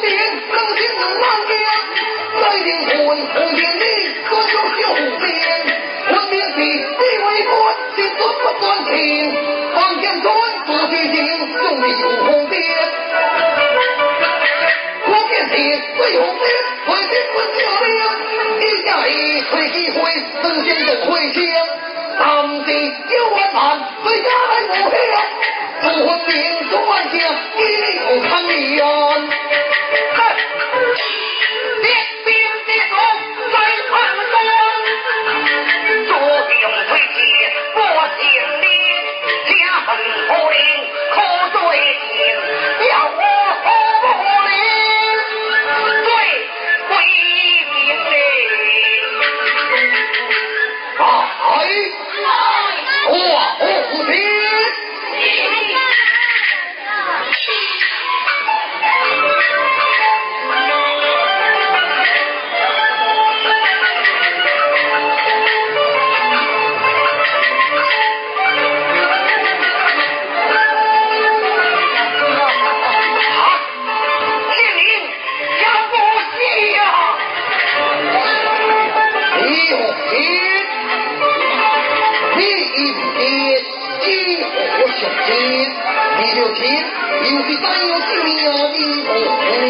兵，老天的老爷，在灵魂，何天地，何修边？我命地，地为官，心尊不尊天，方天尊不虚惊，兄弟有红鞭。我便是最红鞭，为君问教令，一下一吹一灰，四仙都灰听。当地有万难，为家来无恙，不兵，众万将，一路抗命。你我兄弟，你就听，有事咱有性命要的命。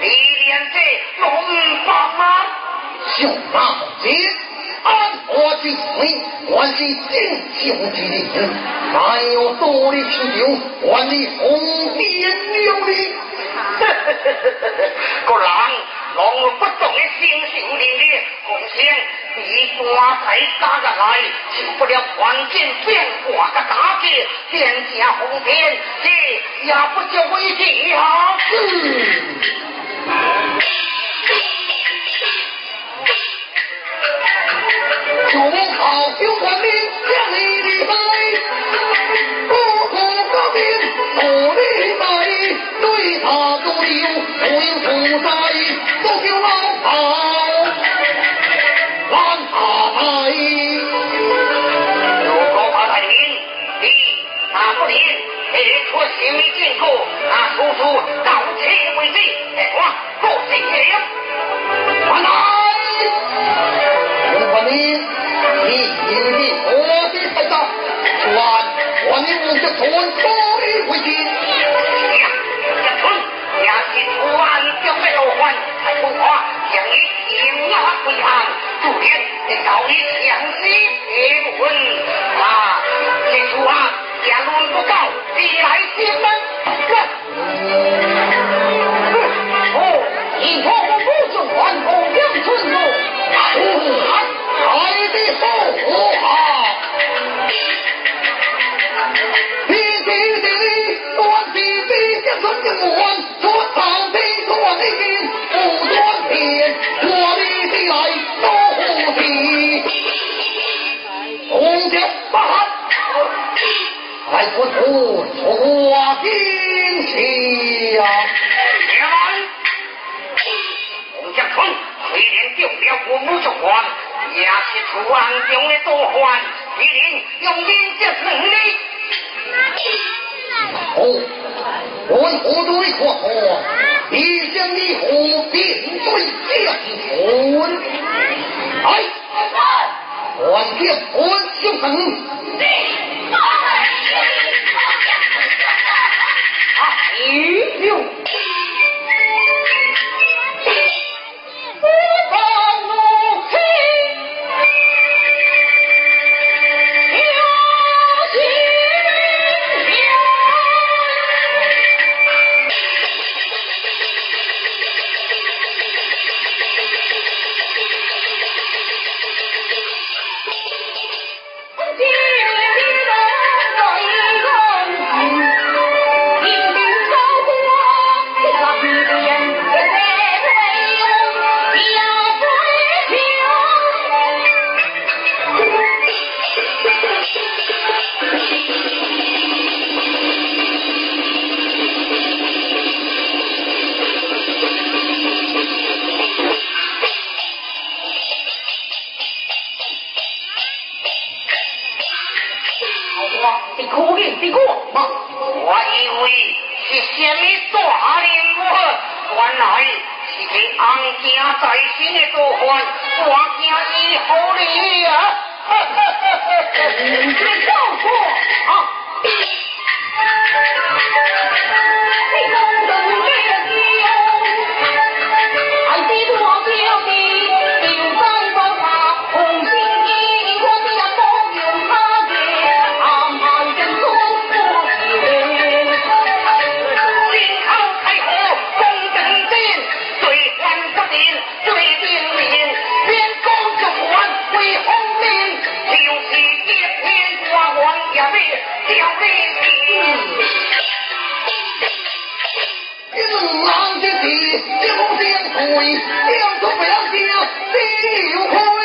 你连这龙王啊上大你安我之水我是正雄之灵还有多的啤酒，我的红鞭流的个狼狼我不懂得星星你的贡献你抓谁打个来请不了环境变化个大姐天下红天你也不叫我一声嗯祖母曹兄兵，将你立在。不和高兵，何令在？追查究了，回府在，呼叫老曹。万法派，如果法大明，你，大不列，你出行来见过，那叔叔，到此为止。哎，我，我敬你啊。你你的我的排长，万万你勿要再推诿去。一村也是万种的路款，还怕让你迎啊归行，对联早已相识的魂。啊，这句话也轮不到你来接生。不辞错天下。爹来，洪家村虽然丢了父母族官，也是楚中的大官，一定用尽这能力。哦，我何对何错？你将你何变对将军？哎，我。哎呦！又做不了酒，酒空。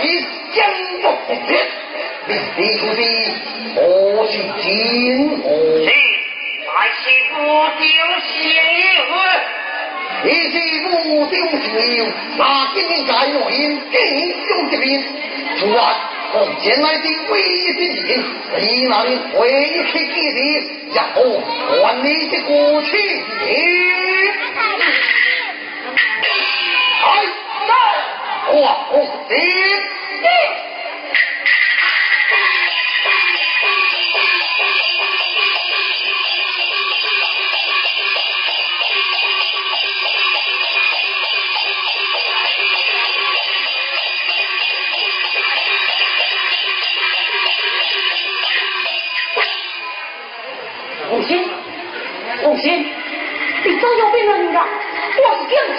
你是江东，立你徒弟何是金我？是，乃是不丢仙女？你是不丢仙，那今天在我营进之名边，突然从前来的威之人，你能回去见你，然后还你的过去。哎。我不听。不行，不行！你真有病啊，女的！我病。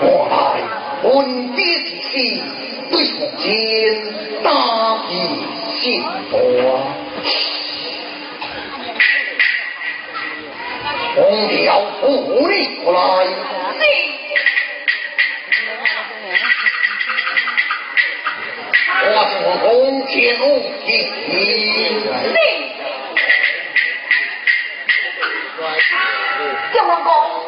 我来，文笔是不常见，大笔写我。红鸟不鸟来，我是红箭红箭。叫什？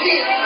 here.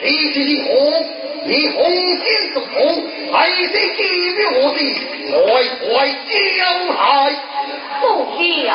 你是你红，你红心是红，还是寂我的来乖小孩？不讲。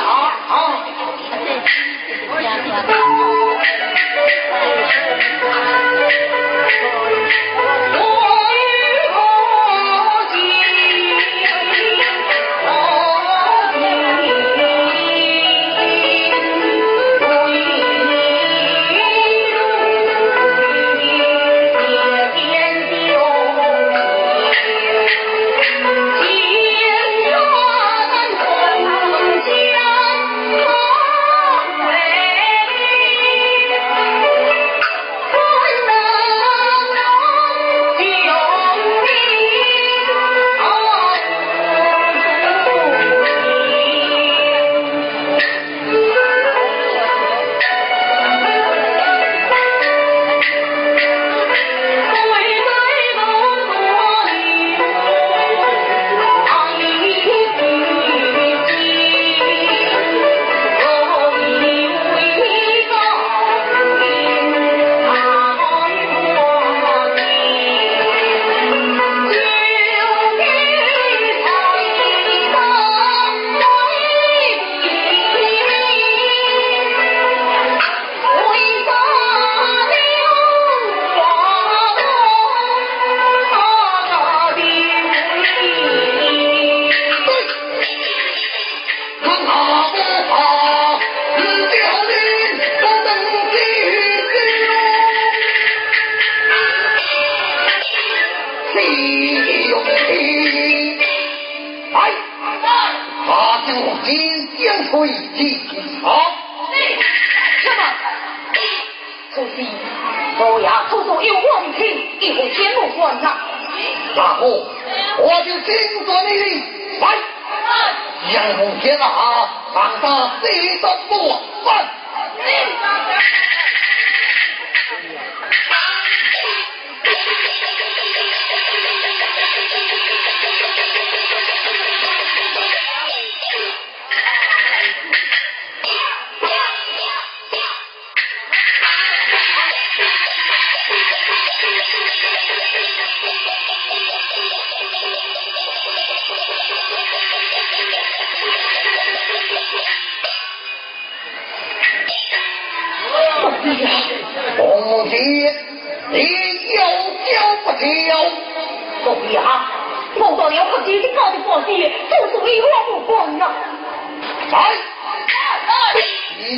啊第三步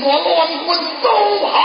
我乱棍都好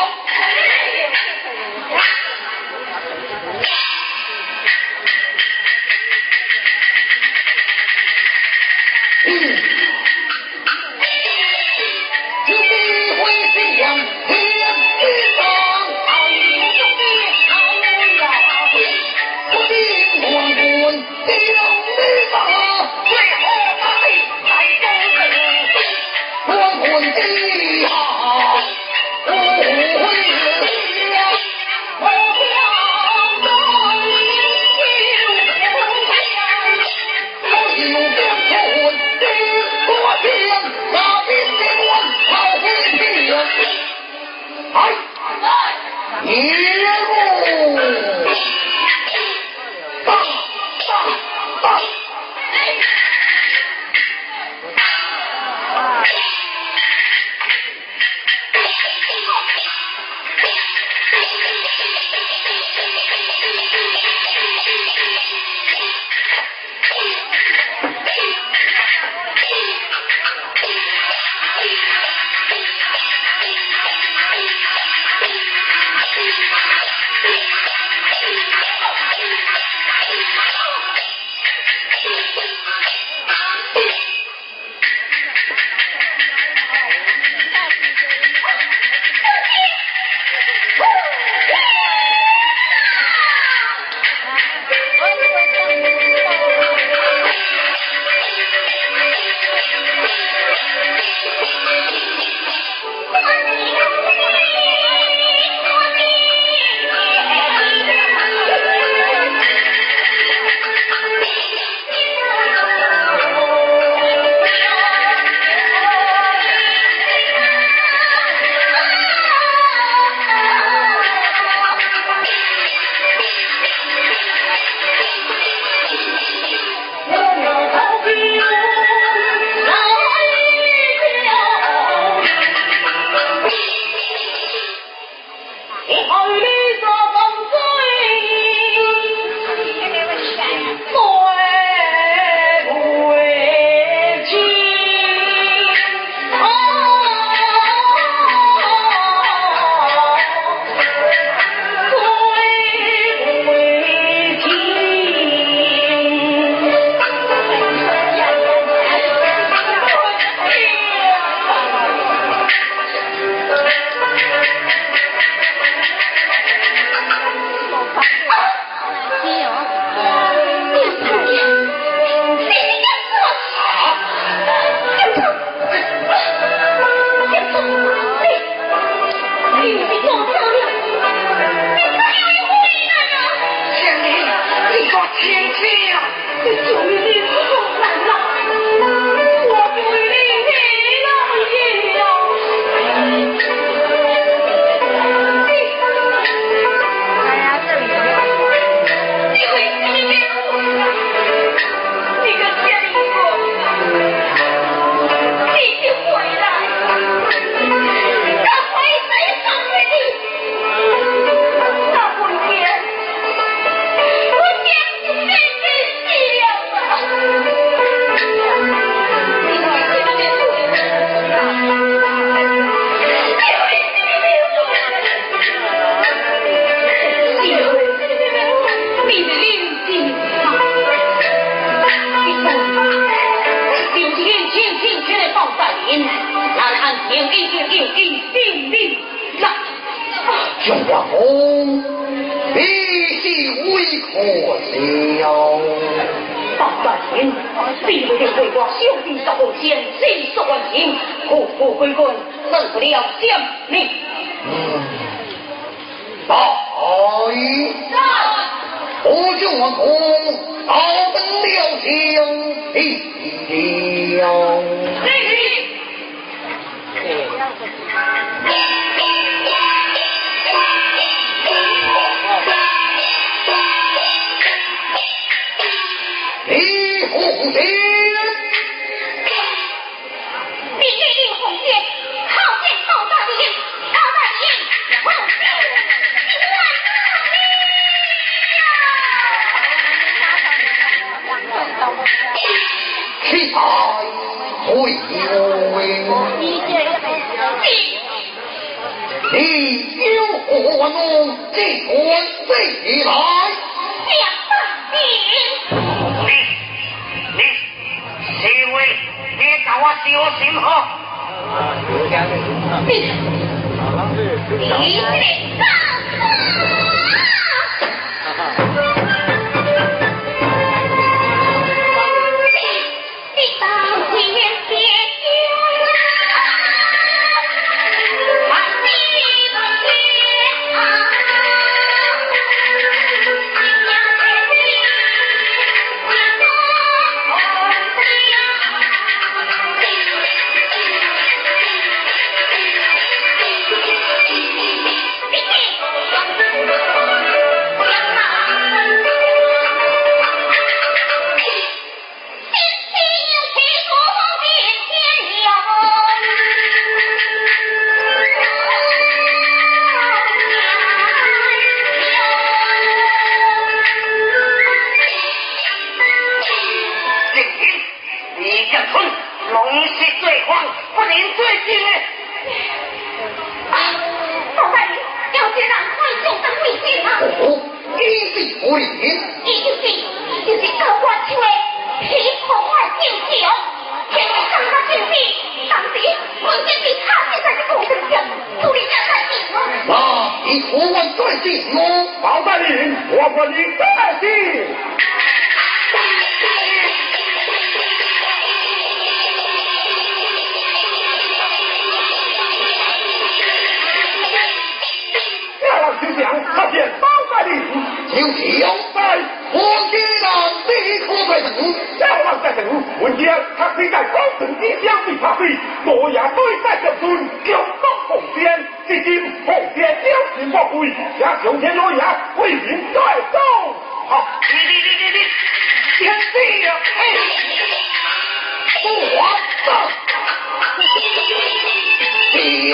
雄王公，好本领，亮！嘿嘿，李虎。气大会有你有何怒？尽管自来。想大兵，你你是为你找我小心好。你你干？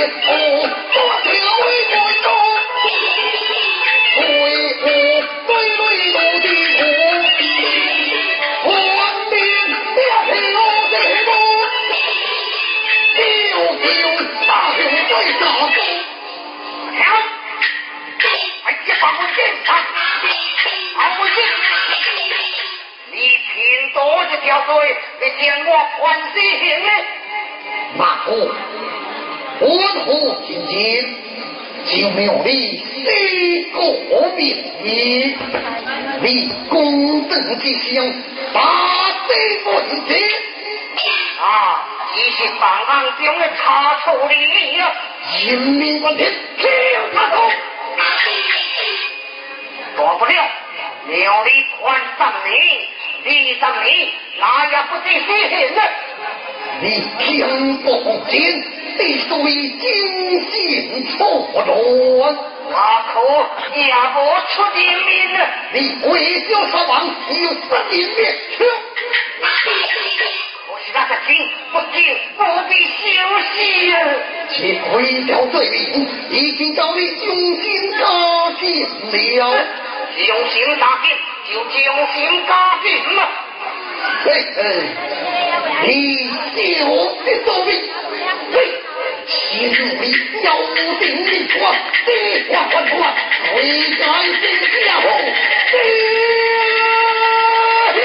Thủ có thể lỗi ngay đâu! Thủy thủ quy lũi đủ tiền thủ, hoàn biến theo 欢呼天天，就没有你一个名义，你功德之相，大德不绝。啊，你是万郎中的他处的你啊，人民官天天他都，躲不了，庙里宽葬你，地葬你，哪也不得死心呢。你听不听？一对金线错乱，阿可也无出点面啊！你鬼叫杀王？你有出点面？我是拉他听，不听不必休息啊！你鬼叫罪名，已经叫你用心高洁了，忠心大吉就忠心加吉嘛！嘿，你就是作弊！你认为有定力者定或或者谁敢进之呀呼定嘿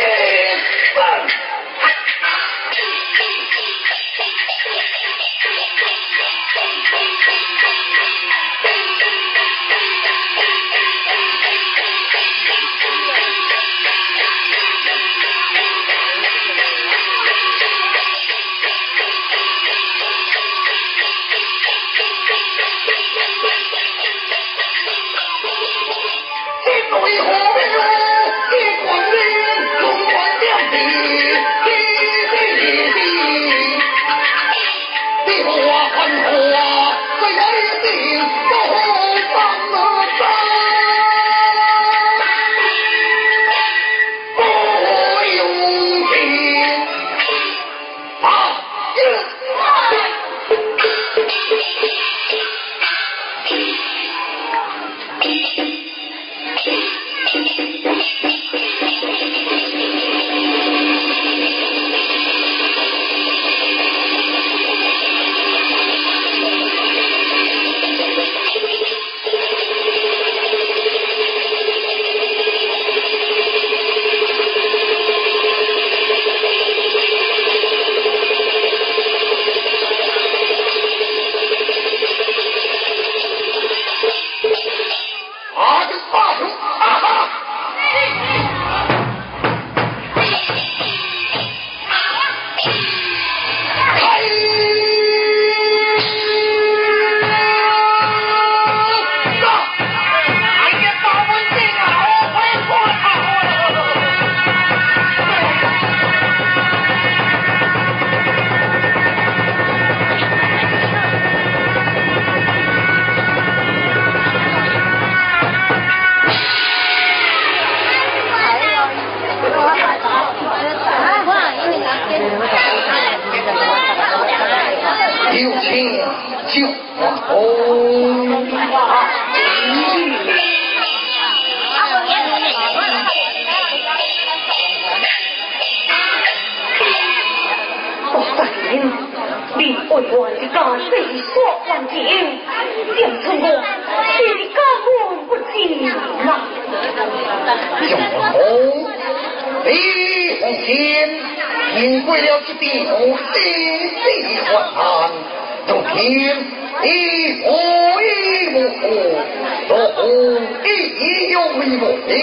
有名，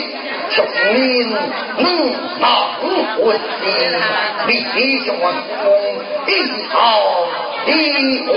声名怒恼混天，李将王公一号一虎。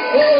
Oh.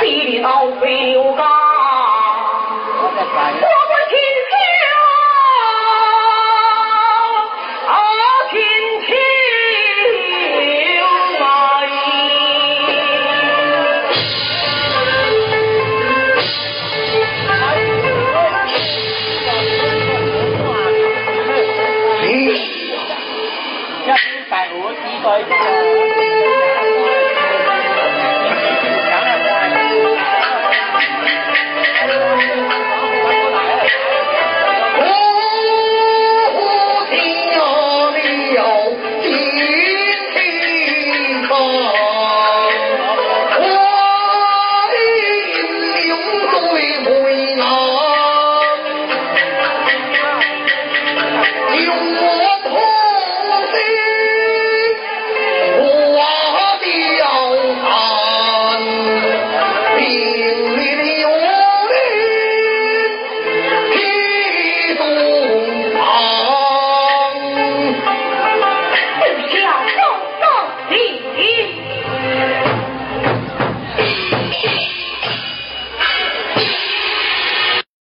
地老表家，我